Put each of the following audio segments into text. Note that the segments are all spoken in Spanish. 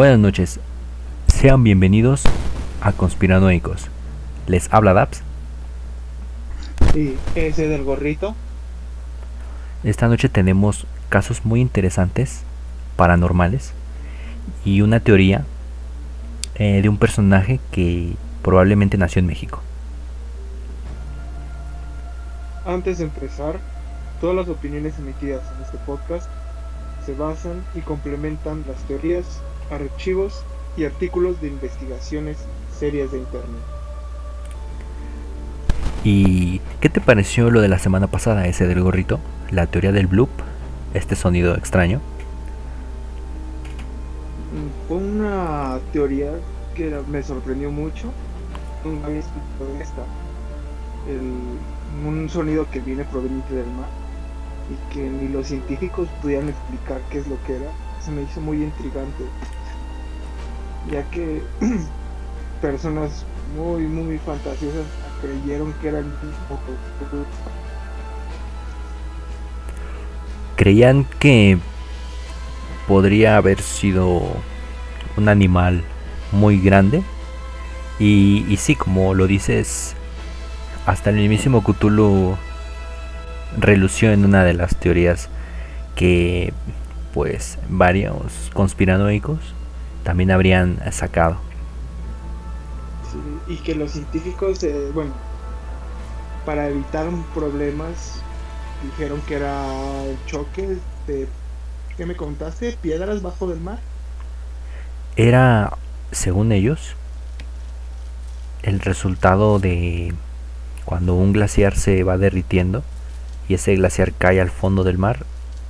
Buenas noches, sean bienvenidos a Conspiranoicos. Les habla Daps. Y ese del gorrito. Esta noche tenemos casos muy interesantes, paranormales, y una teoría eh, de un personaje que probablemente nació en México. Antes de empezar, todas las opiniones emitidas en este podcast se basan y complementan las teorías, archivos y artículos de investigaciones serias de Internet. ¿Y qué te pareció lo de la semana pasada, ese del gorrito? La teoría del bloop, este sonido extraño. Mm, Fue una teoría que me sorprendió mucho. Nunca había escuchado esta. El- un sonido que viene proveniente del mar y que ni los científicos pudieran explicar qué es lo que era. Se me hizo muy intrigante. Ya que personas muy, muy fantasiosas creyeron que era el mismo. Creían que podría haber sido un animal muy grande. Y, y sí, como lo dices, hasta el mismísimo Cthulhu relució en una de las teorías que pues varios conspiranoicos también habrían sacado. Sí, y que los científicos, eh, bueno, para evitar problemas, dijeron que era el choque de, ¿qué me contaste? Piedras bajo del mar. Era, según ellos, el resultado de cuando un glaciar se va derritiendo y ese glaciar cae al fondo del mar,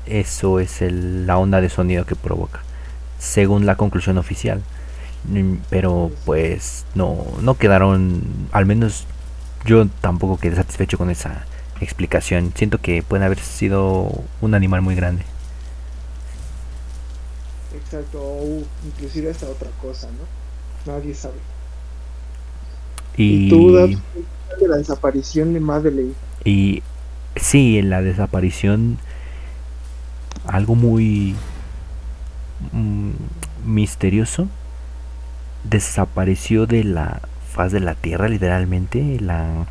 eso es el- la onda de sonido que provoca, según la conclusión oficial. Mm, Pero pues no, no quedaron, al menos yo tampoco quedé satisfecho con esa explicación. Siento que puede haber sido un animal muy grande. Exacto, o inclusive hasta otra cosa, ¿no? Nadie sabe. Y, Y, tú, de la desaparición de Madeleine. Y sí, en la desaparición, algo muy mm, misterioso, desapareció de la faz de la tierra, literalmente, la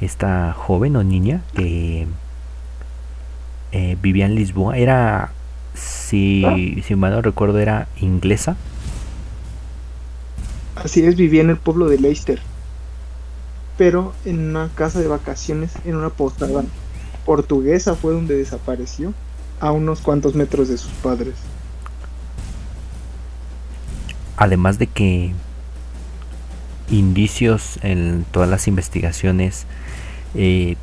esta joven o niña que eh, vivía en Lisboa, era, si, si mal no recuerdo, era inglesa. Así es, vivía en el pueblo de Leicester. Pero en una casa de vacaciones, en una postada portuguesa fue donde desapareció, a unos cuantos metros de sus padres. Además de que indicios en todas las investigaciones eh,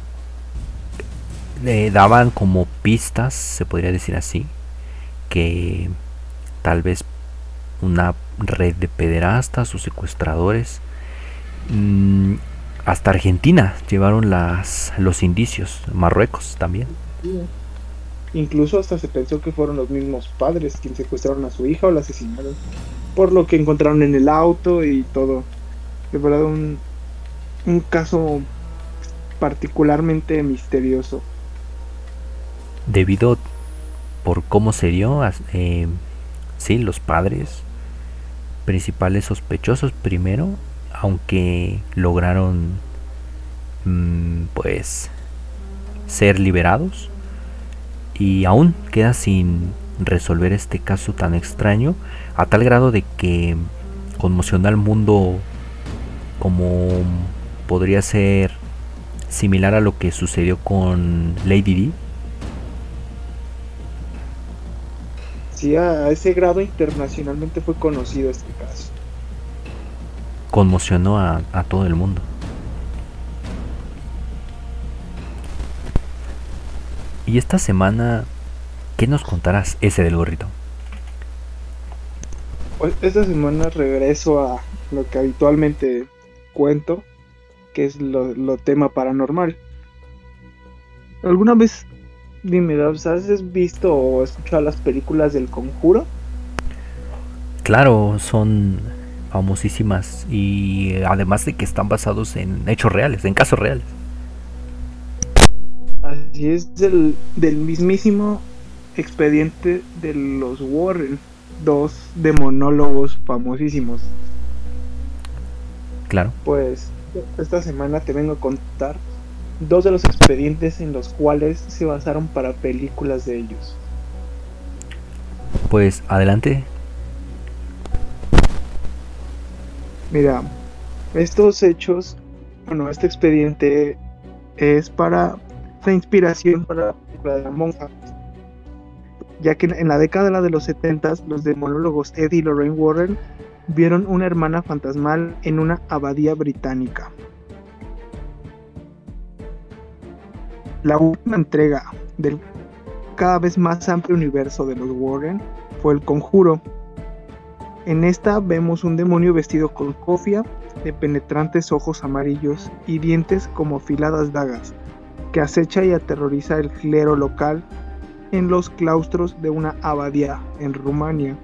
le daban como pistas, se podría decir así, que tal vez una red de pederastas o secuestradores mm, hasta Argentina llevaron las los indicios, Marruecos también. Incluso hasta se pensó que fueron los mismos padres quienes secuestraron a su hija o la asesinaron. Por lo que encontraron en el auto y todo. De verdad, un, un caso particularmente misterioso. debido por cómo se dio, eh, sí, los padres principales sospechosos primero, aunque lograron mm, pues ser liberados y aún queda sin resolver este caso tan extraño a tal grado de que conmocionó al mundo como podría ser similar a lo que sucedió con Lady Di Sí, a ese grado internacionalmente fue conocido este caso. conmocionó a, a todo el mundo. Y esta semana, ¿qué nos contarás ese del gorrito? Pues, Esta semana regreso a lo que habitualmente cuento, que es lo, lo tema paranormal. ¿Alguna vez, dime, has visto o escuchado las películas del conjuro? Claro, son famosísimas y además de que están basados en hechos reales, en casos reales. Así es del, del mismísimo expediente de los Warren, dos demonólogos famosísimos. Claro. Pues esta semana te vengo a contar dos de los expedientes en los cuales se basaron para películas de ellos. Pues adelante. Mira, estos hechos, bueno, este expediente es para la inspiración para la película de la monja. Ya que en la década de los 70 los demonólogos Eddie y Lorraine Warren vieron una hermana fantasmal en una abadía británica. La última entrega del cada vez más amplio universo de los Warren fue El Conjuro. En esta vemos un demonio vestido con cofia, de penetrantes ojos amarillos y dientes como afiladas dagas, que acecha y aterroriza el clero local en los claustros de una abadía en Rumania.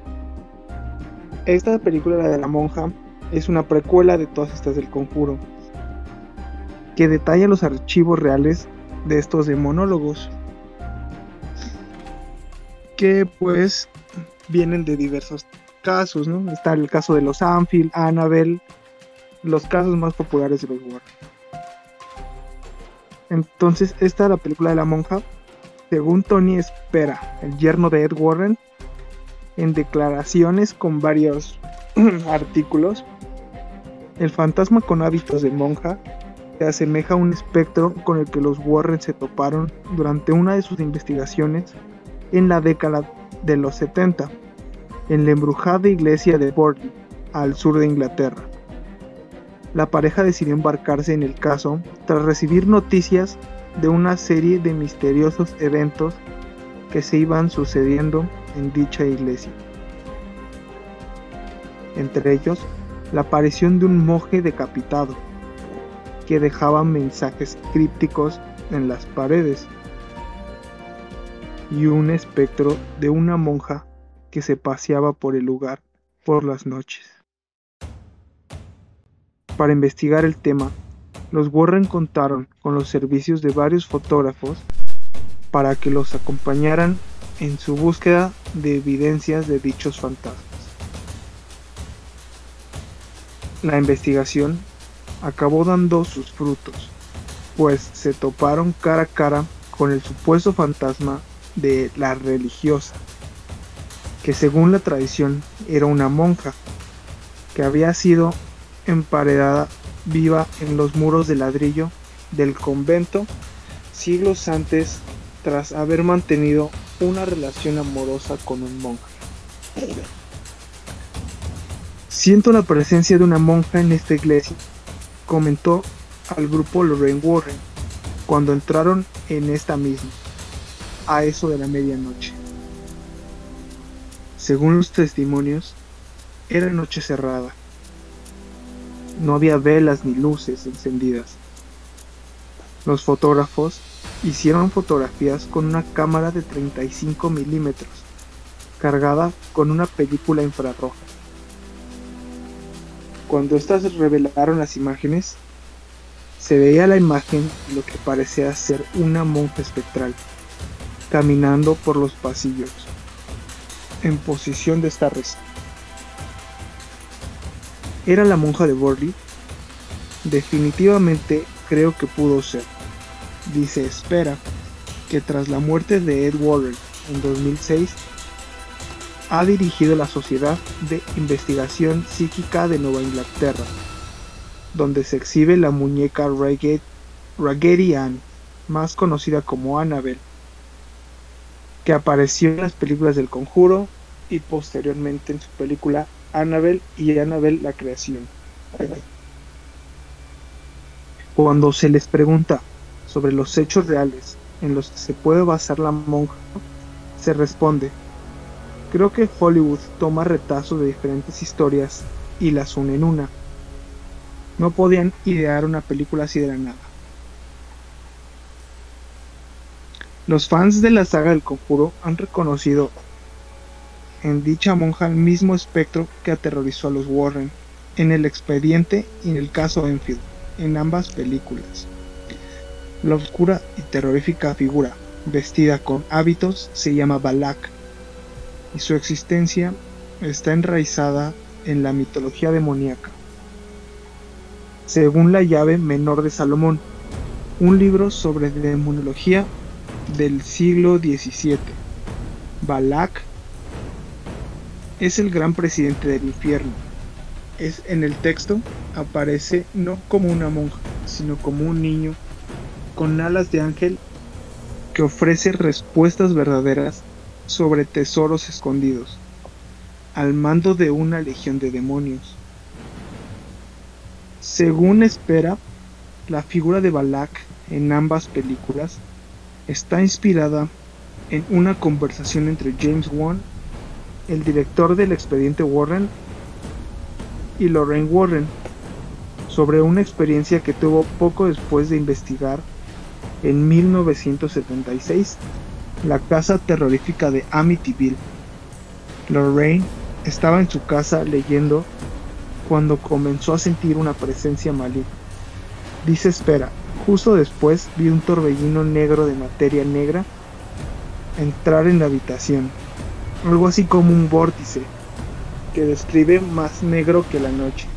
Esta película, la de la monja, es una precuela de todas estas del conjuro, que detalla los archivos reales de estos demonólogos, que pues vienen de diversos casos, ¿no? Está el caso de los Anfield, Annabelle, los casos más populares de los Warren. Entonces, esta es la película de la monja. Según Tony Espera, el yerno de Ed Warren, en declaraciones con varios artículos, el fantasma con hábitos de monja se asemeja a un espectro con el que los Warren se toparon durante una de sus investigaciones en la década de los 70, en la embrujada iglesia de Borley, al sur de Inglaterra. La pareja decidió embarcarse en el caso tras recibir noticias de una serie de misteriosos eventos que se iban sucediendo en dicha iglesia. Entre ellos, la aparición de un monje decapitado, que dejaba mensajes crípticos en las paredes, y un espectro de una monja que se paseaba por el lugar por las noches. Para investigar el tema, los Warren contaron con los servicios de varios fotógrafos para que los acompañaran en su búsqueda de evidencias de dichos fantasmas. La investigación acabó dando sus frutos, pues se toparon cara a cara con el supuesto fantasma de la religiosa, que según la tradición era una monja, que había sido emparedada viva en los muros de ladrillo del convento siglos antes tras haber mantenido una relación amorosa con un monje. Siento la presencia de una monja en esta iglesia, comentó al grupo Lorraine Warren cuando entraron en esta misma, a eso de la medianoche. Según los testimonios, era noche cerrada. No había velas ni luces encendidas. Los fotógrafos hicieron fotografías con una cámara de 35 milímetros, cargada con una película infrarroja. Cuando estas revelaron las imágenes, se veía la imagen de lo que parecía ser una monja espectral, caminando por los pasillos, en posición de estar rezando. ¿Era la monja de Borley? Definitivamente creo que pudo ser. Dice Espera que tras la muerte de Ed Warren en 2006, ha dirigido la Sociedad de Investigación Psíquica de Nueva Inglaterra, donde se exhibe la muñeca Raggedy Ann, más conocida como Annabelle, que apareció en las películas del Conjuro y posteriormente en su película Annabelle y Annabelle la creación. Cuando se les pregunta sobre los hechos reales en los que se puede basar la monja, se responde, creo que Hollywood toma retazos de diferentes historias y las une en una. No podían idear una película así de la nada. Los fans de la saga del conjuro han reconocido en dicha monja el mismo espectro que aterrorizó a los Warren en el expediente y en el caso Enfield, en ambas películas. La oscura y terrorífica figura, vestida con hábitos, se llama Balak, y su existencia está enraizada en la mitología demoníaca. Según la llave menor de Salomón, un libro sobre demonología del siglo XVII, Balak es el gran presidente del infierno. Es en el texto aparece no como una monja, sino como un niño con alas de ángel que ofrece respuestas verdaderas sobre tesoros escondidos, al mando de una legión de demonios. Según espera, la figura de Balak en ambas películas está inspirada en una conversación entre James Wan, el director del expediente Warren, y Lorraine Warren, sobre una experiencia que tuvo poco después de investigar en 1976 la casa terrorífica de Amityville. Lorraine estaba en su casa leyendo cuando comenzó a sentir una presencia maligna. Dice espera, justo después vi un torbellino negro de materia negra entrar en la habitación, algo así como un vórtice que describe más negro que la noche.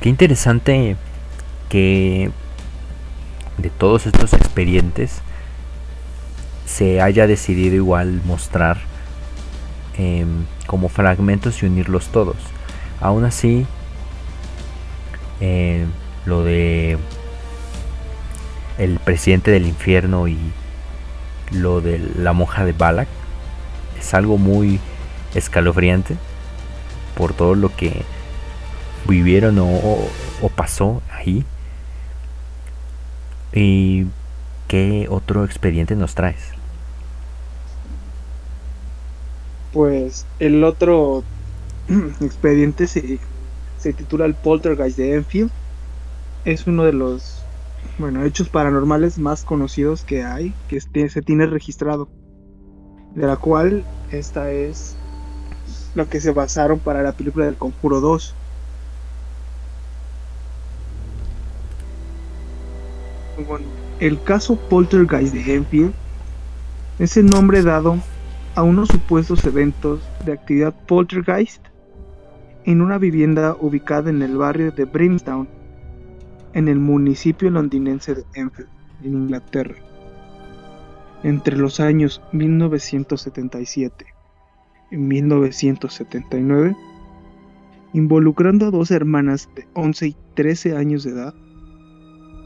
Qué interesante que de todos estos expedientes se haya decidido igual mostrar em, como fragmentos y unirlos todos. Aún así, eh, lo de el presidente del infierno y lo de la monja de Balak es algo muy escalofriante por todo lo que vivieron o, pasó ahí. ¿Y qué otro expediente nos traes? Pues el otro expediente se, se titula El Poltergeist de Enfield. Es uno de los bueno, hechos paranormales más conocidos que hay, que se tiene registrado. De la cual esta es lo que se basaron para la película del Conjuro 2. el caso Poltergeist de Enfield es el nombre dado a unos supuestos eventos de actividad poltergeist en una vivienda ubicada en el barrio de Brimstown, en el municipio londinense de Enfield, en Inglaterra, entre los años 1977 y 1979, involucrando a dos hermanas de 11 y 13 años de edad.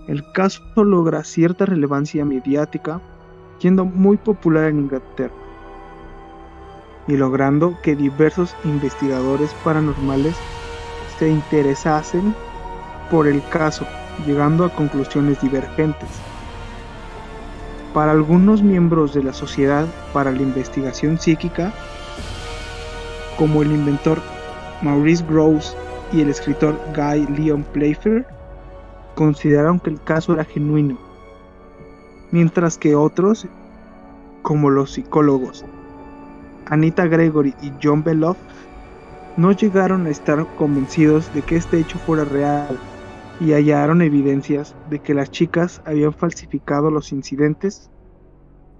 El caso logra cierta relevancia mediática, siendo muy popular en Inglaterra, y logrando que diversos investigadores paranormales se interesasen por el caso, llegando a conclusiones divergentes. Para algunos miembros de la Sociedad para la Investigación Psíquica, como el inventor Maurice Groves y el escritor Guy Leon Playfair, consideraron que el caso era genuino, mientras que otros, como los psicólogos Anita Gregory y John Beloff, no llegaron a estar convencidos de que este hecho fuera real y hallaron evidencias de que las chicas habían falsificado los incidentes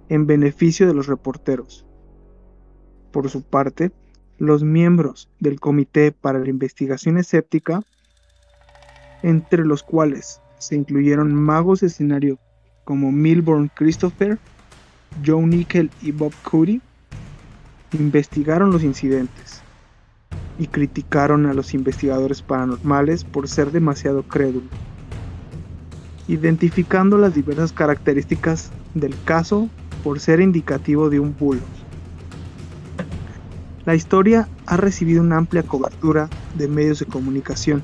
en beneficio de los reporteros. Por su parte, los miembros del Comité para la Investigación Escéptica entre los cuales se incluyeron magos de escenario como Milburn Christopher, Joe Nickel y Bob Cody, investigaron los incidentes y criticaron a los investigadores paranormales por ser demasiado crédulos, identificando las diversas características del caso por ser indicativo de un bulo. La historia ha recibido una amplia cobertura de medios de comunicación,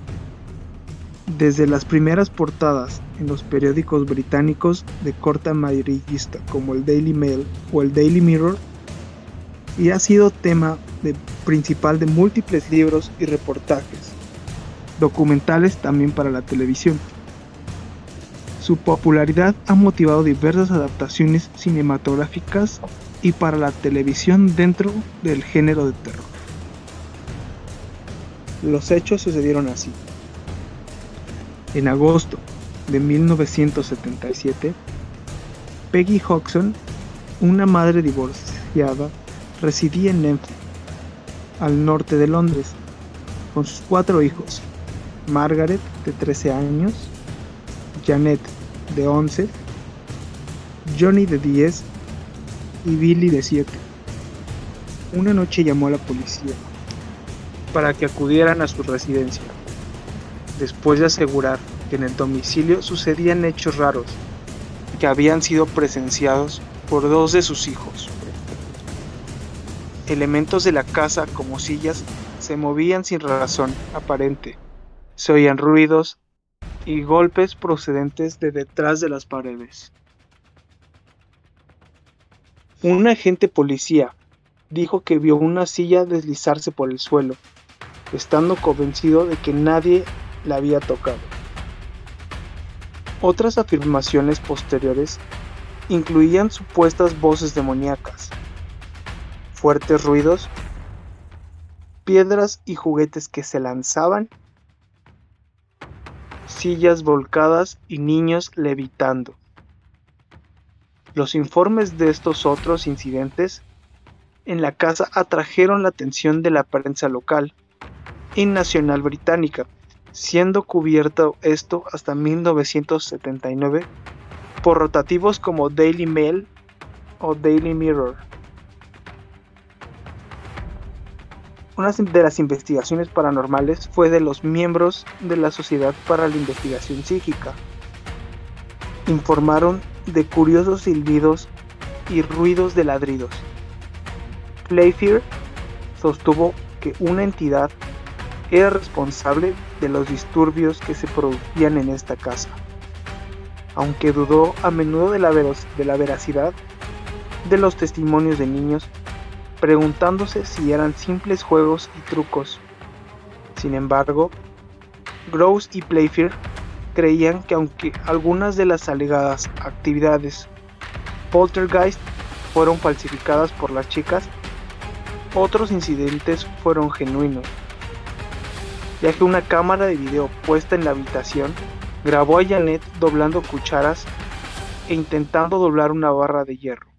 desde las primeras portadas en los periódicos británicos de corta amarillista como el Daily Mail o el Daily Mirror y ha sido tema principal de múltiples libros y reportajes, documentales también para la televisión. Su popularidad ha motivado diversas adaptaciones cinematográficas y para la televisión dentro del género de terror. Los hechos sucedieron así. En agosto de 1977, Peggy Hodgson, una madre divorciada, residía en Memphis, al norte de Londres, con sus cuatro hijos, Margaret, de 13 años, Janet, de 11, Johnny, de 10, y Billy, de 7. Una noche llamó a la policía para que acudieran a su residencia, después de asegurar que en el domicilio sucedían hechos raros que habían sido presenciados por dos de sus hijos. Elementos de la casa como sillas se movían sin razón aparente. Se oían ruidos y golpes procedentes de detrás de las paredes. Un agente policía dijo que vio una silla deslizarse por el suelo, estando convencido de que nadie la había tocado. Otras afirmaciones posteriores incluían supuestas voces demoníacas, fuertes ruidos, piedras y juguetes que se lanzaban, sillas volcadas y niños levitando. Los informes de estos otros incidentes en la casa atrajeron la atención de la prensa local y nacional británica, siendo cubierto esto hasta 1979 por rotativos como Daily Mail o Daily Mirror. Una de las investigaciones paranormales fue de los miembros de la Sociedad para la Investigación Psíquica. Informaron de curiosos silbidos y ruidos de ladridos. Playfair sostuvo que una entidad era responsable de los disturbios que se producían en esta casa, aunque dudó a menudo de la, de la veracidad de los testimonios de niños, preguntándose si eran simples juegos y trucos. Sin embargo, Gross y Playfair creían que aunque algunas de las alegadas actividades poltergeist fueron falsificadas por las chicas, otros incidentes fueron genuinos ya que una cámara de video puesta en la habitación grabó a Janet doblando cucharas e intentando doblar una barra de hierro.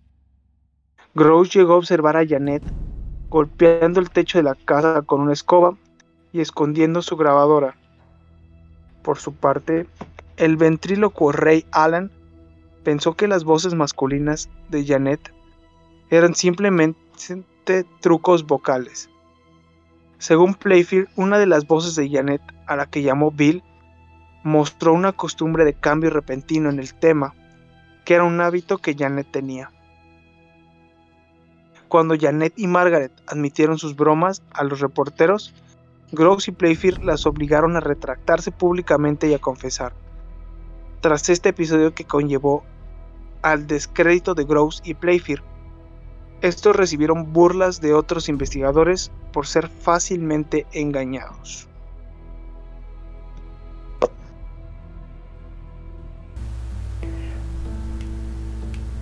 Gross llegó a observar a Janet golpeando el techo de la casa con una escoba y escondiendo su grabadora. Por su parte, el ventrílocuo Ray Allen pensó que las voces masculinas de Janet eran simplemente trucos vocales. Según Playfield, una de las voces de Janet, a la que llamó Bill, mostró una costumbre de cambio repentino en el tema, que era un hábito que Janet tenía. Cuando Janet y Margaret admitieron sus bromas a los reporteros, Gross y Playfield las obligaron a retractarse públicamente y a confesar. Tras este episodio que conllevó al descrédito de Gross y Playfield, estos recibieron burlas de otros investigadores por ser fácilmente engañados.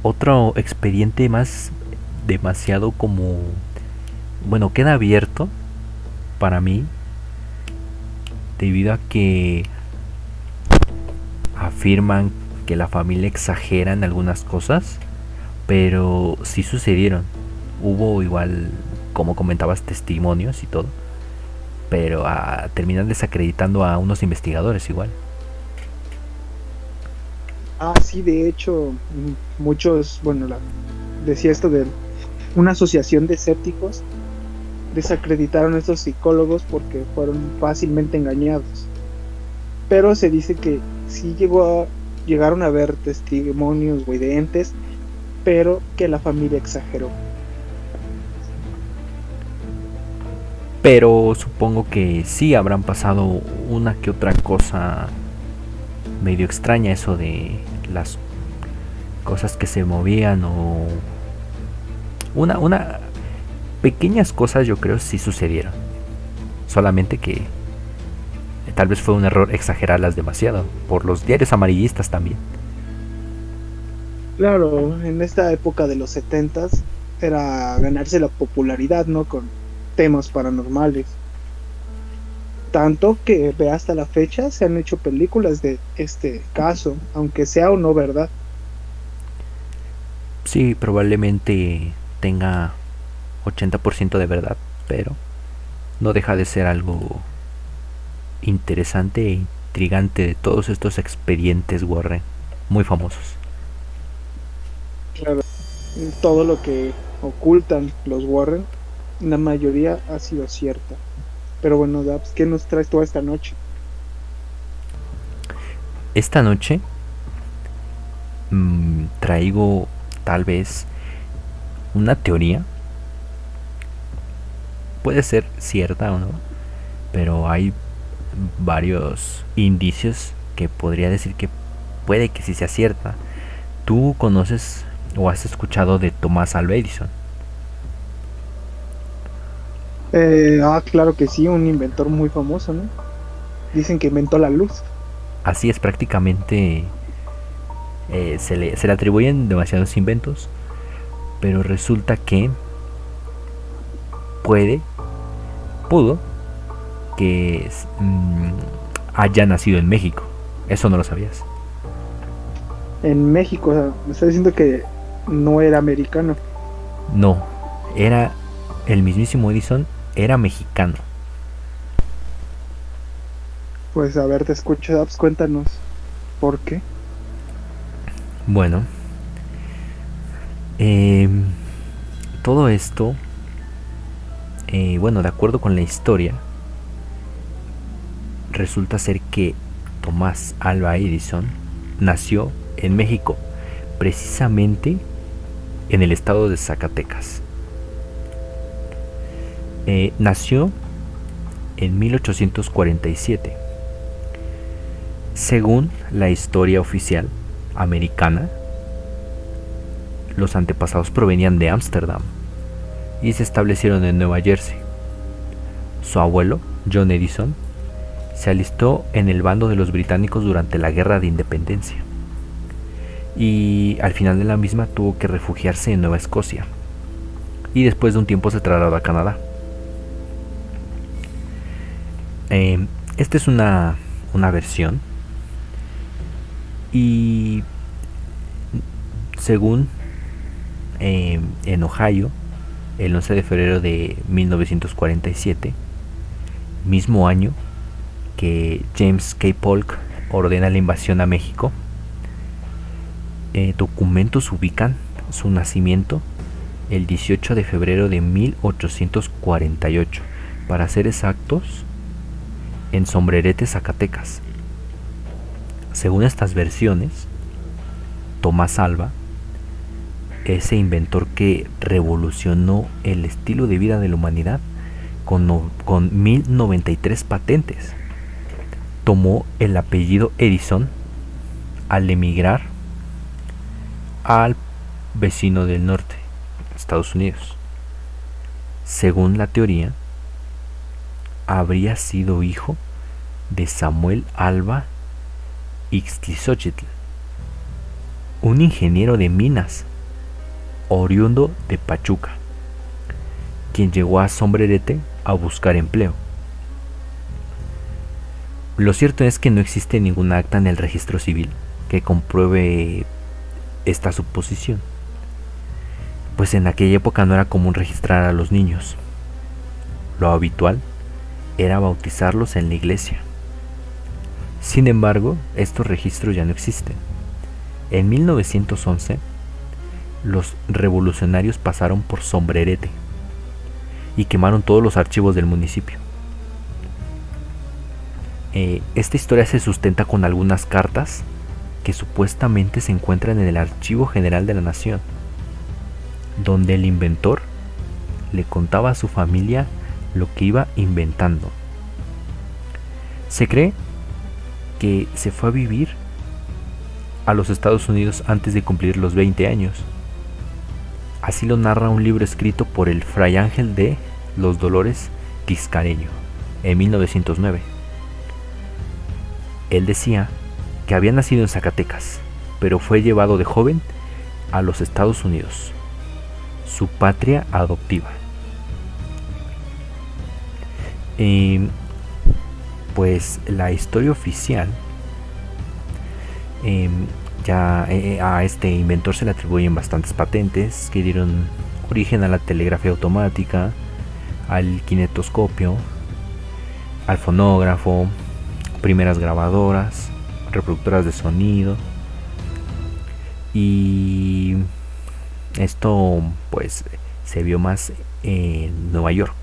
Otro expediente más demasiado como bueno queda abierto para mí debido a que afirman que la familia exagera en algunas cosas pero sí sucedieron. Hubo igual, como comentabas, testimonios y todo. Pero ah, terminan desacreditando a unos investigadores igual. Ah, sí, de hecho, muchos, bueno, decía esto de una asociación de escépticos desacreditaron a estos psicólogos porque fueron fácilmente engañados. Pero se dice que sí llegó a, llegaron a ver testimonios o de pero que la familia exageró. Pero supongo que sí habrán pasado una que otra cosa medio extraña eso de las cosas que se movían o una una pequeñas cosas yo creo sí sucedieron. Solamente que tal vez fue un error exagerarlas demasiado por los diarios amarillistas también. Claro, en esta época de los setentas era ganarse la popularidad, ¿no? Con temas paranormales. Tanto que ve hasta la fecha se han hecho películas de este caso, aunque sea o no verdad. sí, probablemente tenga 80% de verdad, pero no deja de ser algo interesante e intrigante de todos estos expedientes Warren, muy famosos. Claro, todo lo que ocultan los Warren, la mayoría ha sido cierta. Pero bueno, Dabs, ¿qué nos traes toda esta noche? Esta noche mmm, traigo tal vez una teoría. Puede ser cierta o no, pero hay varios indicios que podría decir que puede que sí sea cierta. ¿Tú conoces o has escuchado de Tomás Alva Edison? Eh, ah, claro que sí, un inventor muy famoso, ¿no? Dicen que inventó la luz. Así es, prácticamente eh, se, le, se le atribuyen demasiados inventos, pero resulta que puede, pudo, que mmm, haya nacido en México. Eso no lo sabías. En México, o sea, me está diciendo que no era americano. No, era el mismísimo Edison, era mexicano. Pues a ver, te escucho, Dabs, cuéntanos. ¿Por qué? Bueno, eh, todo esto, eh, bueno, de acuerdo con la historia, resulta ser que Tomás Alba Edison nació en México, precisamente en el estado de Zacatecas. Eh, nació en 1847. Según la historia oficial americana, los antepasados provenían de Ámsterdam y se establecieron en Nueva Jersey. Su abuelo, John Edison, se alistó en el bando de los británicos durante la Guerra de Independencia y al final de la misma tuvo que refugiarse en Nueva Escocia y después de un tiempo se trasladó a Canadá. Eh, esta es una, una versión y según eh, en Ohio, el 11 de febrero de 1947, mismo año que James K. Polk ordena la invasión a México, eh, documentos ubican su nacimiento el 18 de febrero de 1848, para ser exactos, en Sombrerete, Zacatecas. Según estas versiones, Tomás Alba, ese inventor que revolucionó el estilo de vida de la humanidad con, no, con 1093 patentes, tomó el apellido Edison al emigrar al vecino del norte, Estados Unidos. Según la teoría, habría sido hijo de Samuel Alba Ixtlilxóchitl, un ingeniero de minas, oriundo de Pachuca, quien llegó a Sombrerete a buscar empleo. Lo cierto es que no existe ningún acta en el registro civil que compruebe esta suposición, pues en aquella época no era común registrar a los niños. Lo habitual era bautizarlos en la iglesia. Sin embargo, estos registros ya no existen. En 1911, los revolucionarios pasaron por Sombrerete y quemaron todos los archivos del municipio. Eh, esta historia se sustenta con algunas cartas que supuestamente se encuentran en el Archivo General de la Nación, donde el inventor le contaba a su familia lo que iba inventando. Se cree que se fue a vivir a los Estados Unidos antes de cumplir los 20 años. Así lo narra un libro escrito por el Fray Ángel de Los Dolores Quiscareño en 1909. Él decía que había nacido en Zacatecas, pero fue llevado de joven a los Estados Unidos, su patria adoptiva. Pues la historia oficial eh, ya eh, a este inventor se le atribuyen bastantes patentes que dieron origen a la telegrafía automática, al kinetoscopio, al fonógrafo, primeras grabadoras, reproductoras de sonido. Y esto pues se vio más en Nueva York.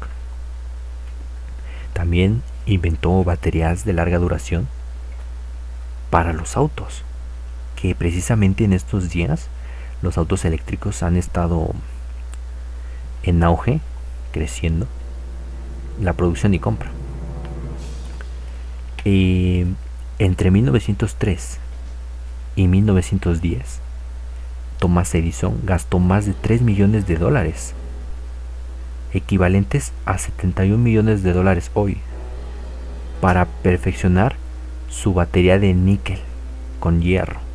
También inventó baterías de larga duración para los autos, que precisamente en estos días los autos eléctricos han estado en auge, creciendo, la producción y compra. Y entre 1903 y 1910, Thomas Edison gastó más de 3 millones de dólares, equivalentes a 71 millones de dólares hoy, para perfeccionar su batería de níquel con hierro.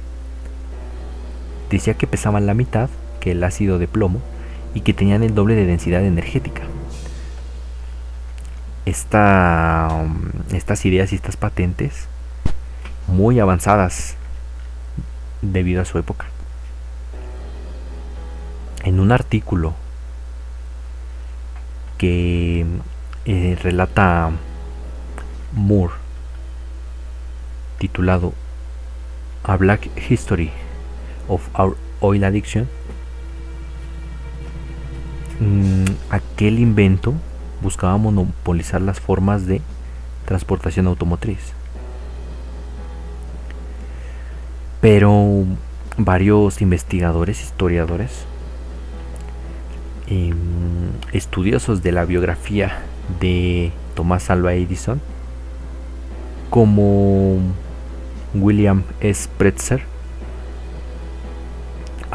Decía que pesaban la mitad que el ácido de plomo y que tenían el doble de densidad energética. Esta, estas ideas y estas patentes muy avanzadas debido a su época. En un artículo que eh, relata Moore, titulado A Black History of Our Oil Addiction, mm, aquel invento buscaba monopolizar las formas de transportación automotriz. Pero varios investigadores, historiadores, em, estudiosos de la biografía de Tomás Alva Edison, como William S. Pretzer,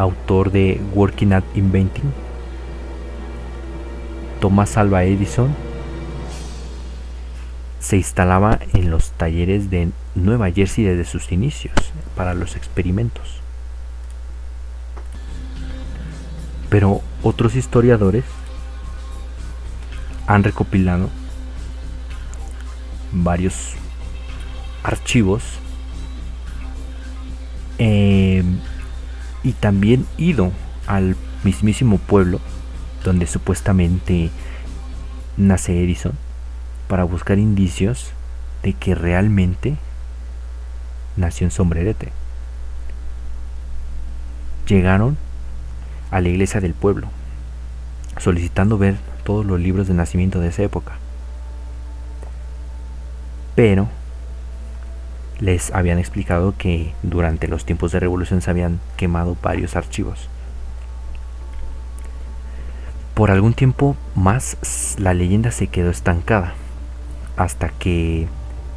autor de Working at Inventing, Tomás Alva Edison se instalaba en los talleres de Nueva Jersey desde sus inicios para los experimentos. Pero otros historiadores han recopilado varios archivos eh, y también ido al mismísimo pueblo donde supuestamente nace Edison, para buscar indicios de que realmente nació en Sombrerete. Llegaron a la iglesia del pueblo, solicitando ver todos los libros de nacimiento de esa época. Pero les habían explicado que durante los tiempos de revolución se habían quemado varios archivos. Por algún tiempo más la leyenda se quedó estancada, hasta que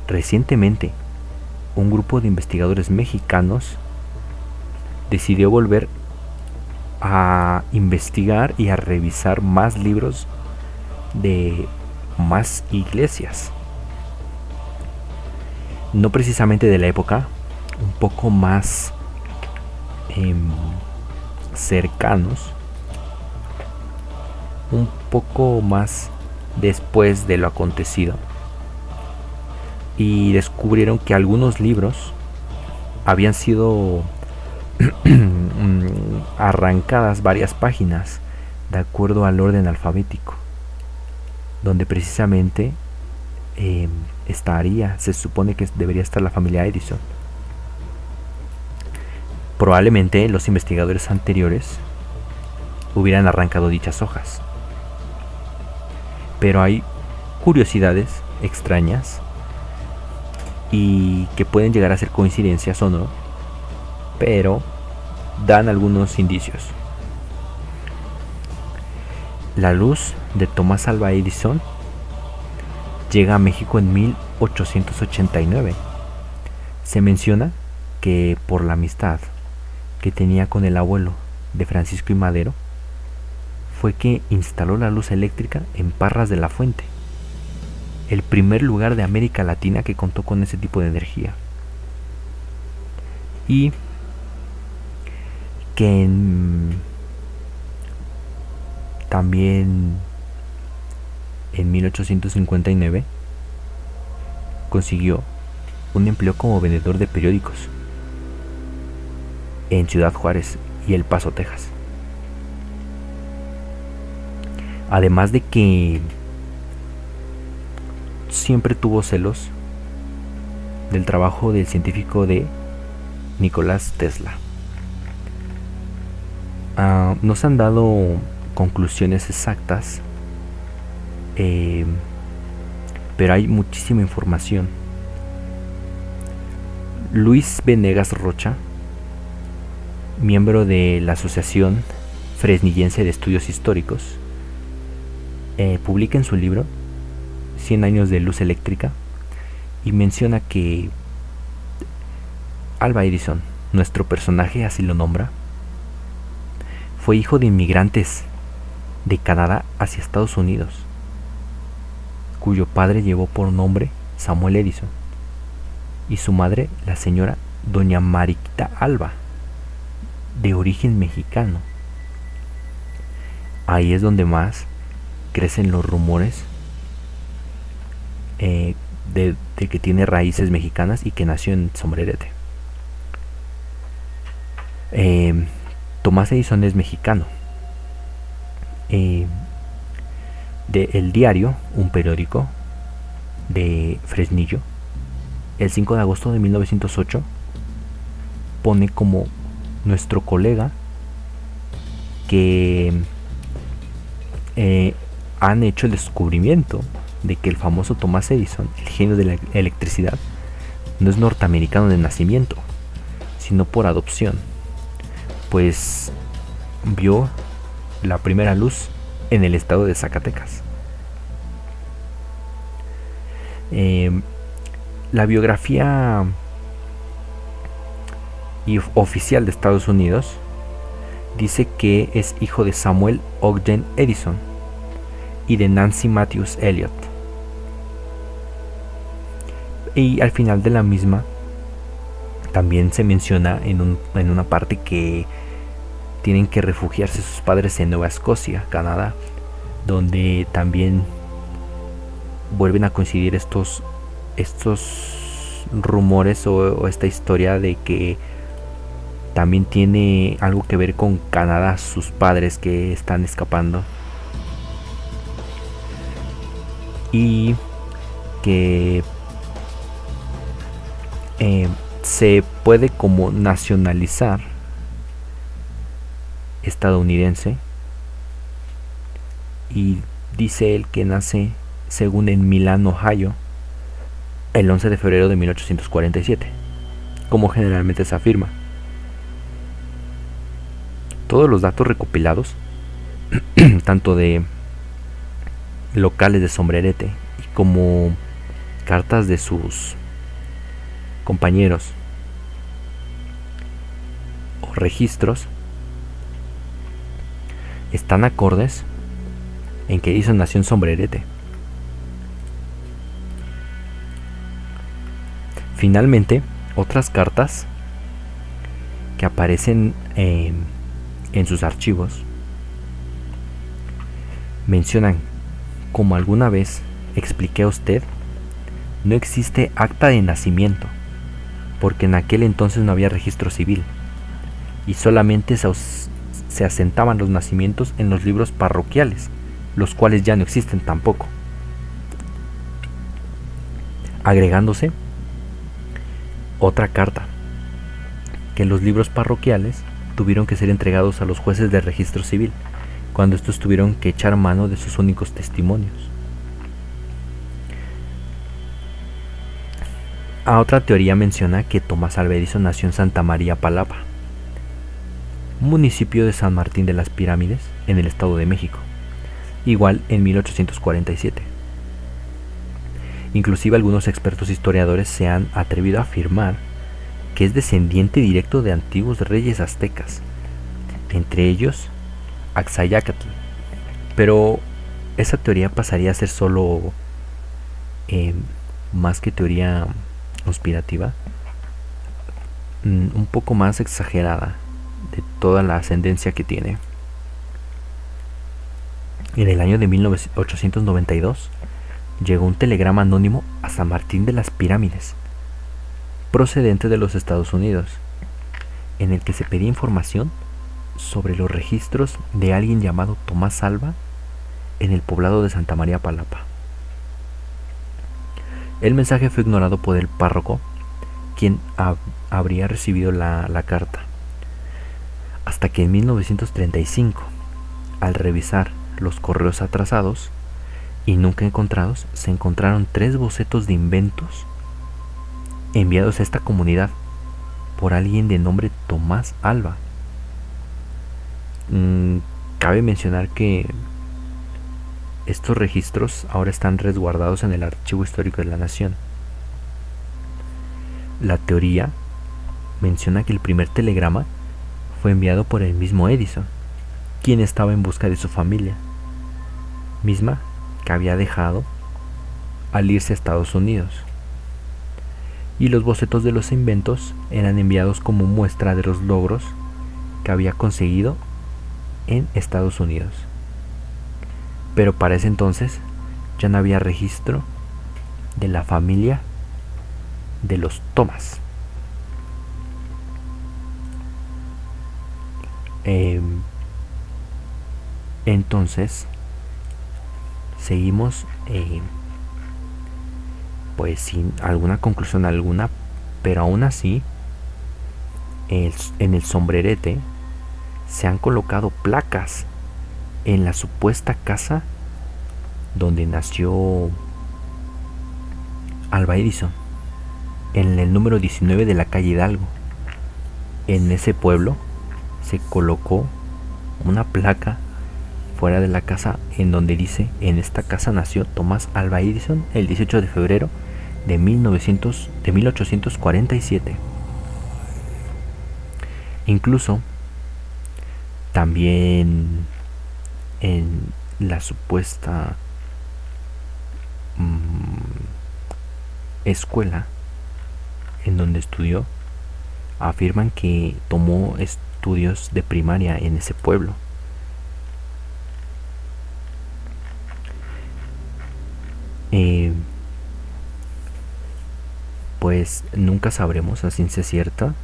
recientemente un grupo de investigadores mexicanos decidió volver a investigar y a revisar más libros de más iglesias. No precisamente de la época, un poco más em, cercanos un poco más después de lo acontecido. Y descubrieron que algunos libros habían sido arrancadas varias páginas de acuerdo al orden alfabético donde precisamente em, estaría se supone que debería estar la familia Edison probablemente los investigadores anteriores hubieran arrancado dichas hojas pero hay curiosidades extrañas y que pueden llegar a ser coincidencias o no, pero dan algunos indicios. La luz de Thomas Alva Edison llega a México en 1889. Se menciona que por la amistad que tenía con el abuelo de Francisco y Madero, fue que instaló la luz eléctrica en Parras de la Fuente, el primer lugar de América Latina que contó con ese tipo de energía. Y que también en 1859 consiguió un empleo como vendedor de periódicos. en Ciudad Juárez y El Paso, Texas. Además de que siempre tuvo celos del trabajo del científico de Nicolás Tesla. Uh, no se han dado conclusiones exactas, eh, pero hay muchísima información. Luis Venegas Rocha, miembro de la Asociación Fresnillense de Estudios Históricos, eh, publica en su libro 100 años de luz eléctrica y menciona que Alba Edison, nuestro personaje así lo nombra, fue hijo de inmigrantes de Canadá hacia Estados Unidos, cuyo padre llevó por nombre Samuel Edison y su madre la señora doña Mariquita Alba, de origen mexicano. Ahí es donde más crecen los rumores eh, de, que tiene raíces mexicanas y que nació en Sombrerete. Eh, Tomás Edison es mexicano. Eh, de El Diario, un periódico de Fresnillo, el 5 de agosto de 1908, pone como nuestro colega que eh, han hecho el descubrimiento de que el famoso Tomás Edison, el genio de la electricidad, no es norteamericano de nacimiento, sino por adopción pues vio la primera luz en el estado de Zacatecas. Em, la biografía oficial de Estados Unidos dice que es hijo de Samuel Ogden Edison y de Nancy Matthews Elliot. Y al final de la misma también se menciona en, en una parte que tienen que refugiarse sus padres en Nueva Escocia, Canadá, donde también vuelven a coincidir estos, estos rumores o, esta historia de que también tiene algo que ver con Canadá, sus padres que están escapando. Y que eh, se puede como nacionalizar estadounidense y dice él que nace según en Milán, Ohio, el 11 de febrero de 1847, como generalmente se afirma. Todos los datos recopilados, tanto de locales de sombrerete y como cartas de sus compañeros o registros, están acordes en que hizo nació Sombrerete. Finalmente, otras cartas que aparecen en sus archivos mencionan, como alguna vez expliqué a usted, no existe acta de nacimiento, porque en aquel entonces no había registro civil, y solamente se, se asentaban los nacimientos en los libros parroquiales, los cuales ya no existen tampoco. Agregándose otra carta, que los libros parroquiales tuvieron que ser entregados a los jueces de registro civil, cuando estos tuvieron que echar mano de sus únicos testimonios. A otra teoría menciona que Tomás Albedizo nació en Santa María Palapa, municipio de San Martín de las Pirámides, en el Estado de México, igual en 1847. Inclusive algunos expertos historiadores se han atrevido a afirmar que es descendiente directo de antiguos reyes aztecas, entre ellos Axayacatl. Pero esa teoría pasaría a ser solo eh, más que teoría conspirativa, mm, un poco más exagerada de toda la ascendencia que tiene. En el año de 1892 llegó un telegrama anónimo a San Martín de las Pirámides, procedente de los Estados Unidos, en el que se pedía información sobre los registros de alguien llamado Tomás Alba en el poblado de Santa María Palapa. El mensaje fue ignorado por el párroco, quien habría recibido la, la carta. Hasta que en 1935, al revisar los correos atrasados y nunca encontrados, se encontraron tres bocetos de inventos enviados a esta comunidad por alguien de nombre Tomás Alba. Mm, cabe mencionar que estos registros ahora están resguardados en el Archivo Histórico de la Nación. La teoría menciona que el primer telegrama fue enviado por el mismo Edison, quien estaba en busca de su familia, misma que había dejado al irse a Estados Unidos y los bocetos de los inventos eran enviados como muestra de los logros que había conseguido en Estados Unidos. Pero para ese entonces ya no había registro de la familia de los Thomas. Em, entonces seguimos eh, pues sin alguna conclusión alguna, pero aún así en el sombrerete se han colocado placas en la supuesta casa donde nació Alba Edison, en el número 19 de la calle Hidalgo. En ese pueblo se colocó una placa fuera de la casa en donde dice, en esta casa nació Tomás Alba Edison el 18 de febrero de, 1900, de 1847. Incluso también en la supuesta mm, escuela en donde estudió, afirman que tomó estudios de primaria en ese pueblo. Eh, pues nunca sabremos a ciencia cierta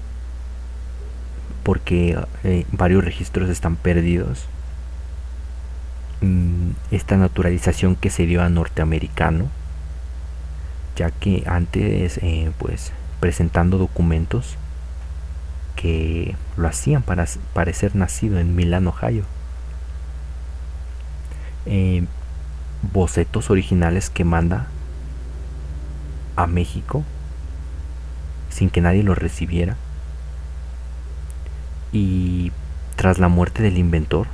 porque eh, varios registros están perdidos. Mm, esta naturalización que se dio a norteamericano, ya que antes, eh, pues, presentando documentos que lo hacían para parecer nacido en Milán, Ohio. Bocetos originales que manda a México sin que nadie lo recibiera. Y tras la muerte del inventor,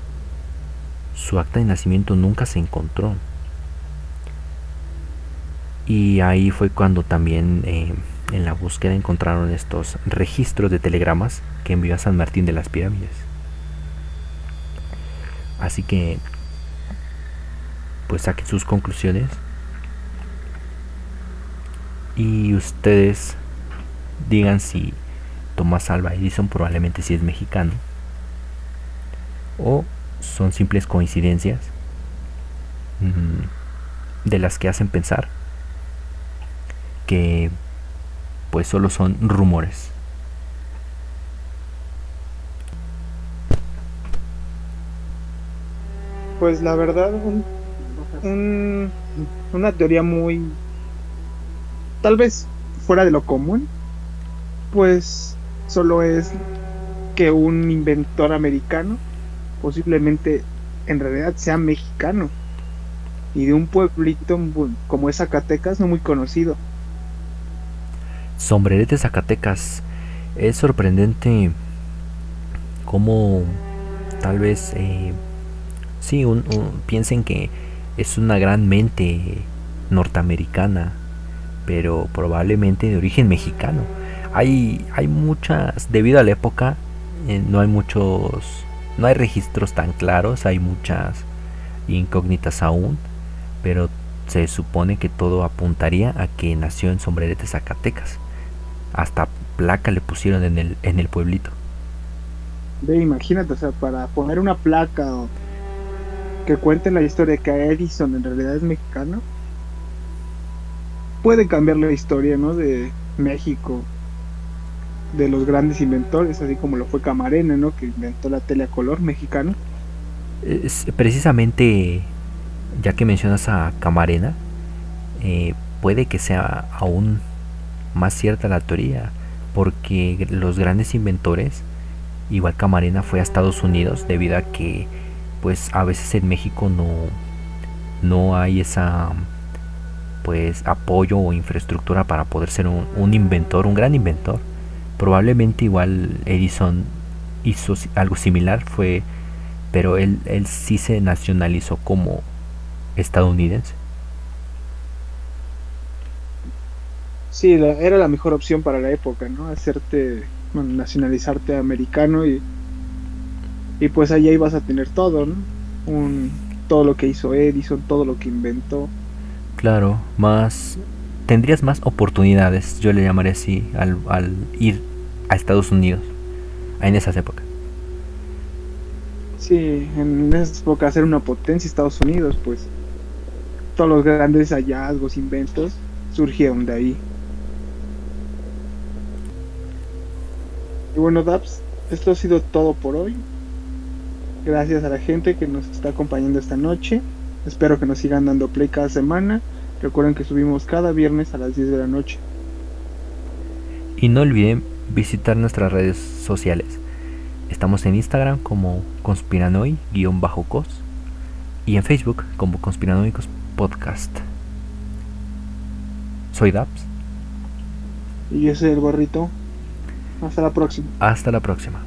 su acta de nacimiento nunca se encontró. Y ahí fue cuando también eh, en la búsqueda encontraron estos registros de telegramas que envió a San Martín de las Pirámides. Así que, pues saquen sus conclusiones. Y ustedes digan si Tomás Alba Edison probablemente si es mexicano o son simples coincidencias mm, de las que hacen pensar que pues solo son rumores. Pues la verdad, una teoría muy, tal vez fuera de lo común, pues solo es que un inventor americano posiblemente en realidad sea mexicano y de un pueblito como es Zacatecas no muy conocido. Sombrerete Zacatecas es sorprendente como tal vez eh, sí piensen que es una gran mente norteamericana pero probablemente de origen mexicano hay, hay muchas, debido a la época, eh, no hay muchos, no hay registros tan claros, hay muchas incógnitas aún, pero se supone que todo apuntaría a que nació en Sombrerete, Zacatecas. Hasta placa le pusieron en el, en el pueblito. Ve, imagínate, o sea, para poner una placa o que cuente la historia de que Edison en realidad es mexicano, puede cambiar la historia, ¿no? De México de los grandes inventores, así como lo fue Camarena, ¿no? Que inventó la tele a color mexicano. Es precisamente, ya que mencionas a Camarena, eh, puede que sea aún más cierta la teoría, porque los grandes inventores, igual Camarena fue a Estados Unidos debido a que pues a veces en México no, no hay esa pues apoyo o infraestructura para poder ser un, inventor, un gran inventor. Probablemente igual Edison hizo algo similar, fue, pero él, él sí se nacionalizó como estadounidense. Sí, era la mejor opción para la época, ¿no? Hacerte, nacionalizarte americano y, y pues allá ibas a tener todo, ¿no? Un, todo lo que hizo Edison, todo lo que inventó. Claro, más tendrías más oportunidades, yo le llamaré así, al, al ir a Estados Unidos en esas épocas. Sí, en esas épocas ser una potencia Estados Unidos, pues todos los grandes hallazgos, inventos surgieron de ahí. Y bueno, Daps, esto ha sido todo por hoy. Gracias a la gente que nos está acompañando esta noche. Espero que nos sigan dando play cada semana. Recuerden que subimos cada viernes a las 10 de la noche. Y no olviden visitar nuestras redes sociales. Estamos en Instagram como conspiranoi-cos y en Facebook como Conspiranoicos Podcast. Soy Daps. Y yo soy el gorrito. Hasta la próxima. Hasta la próxima.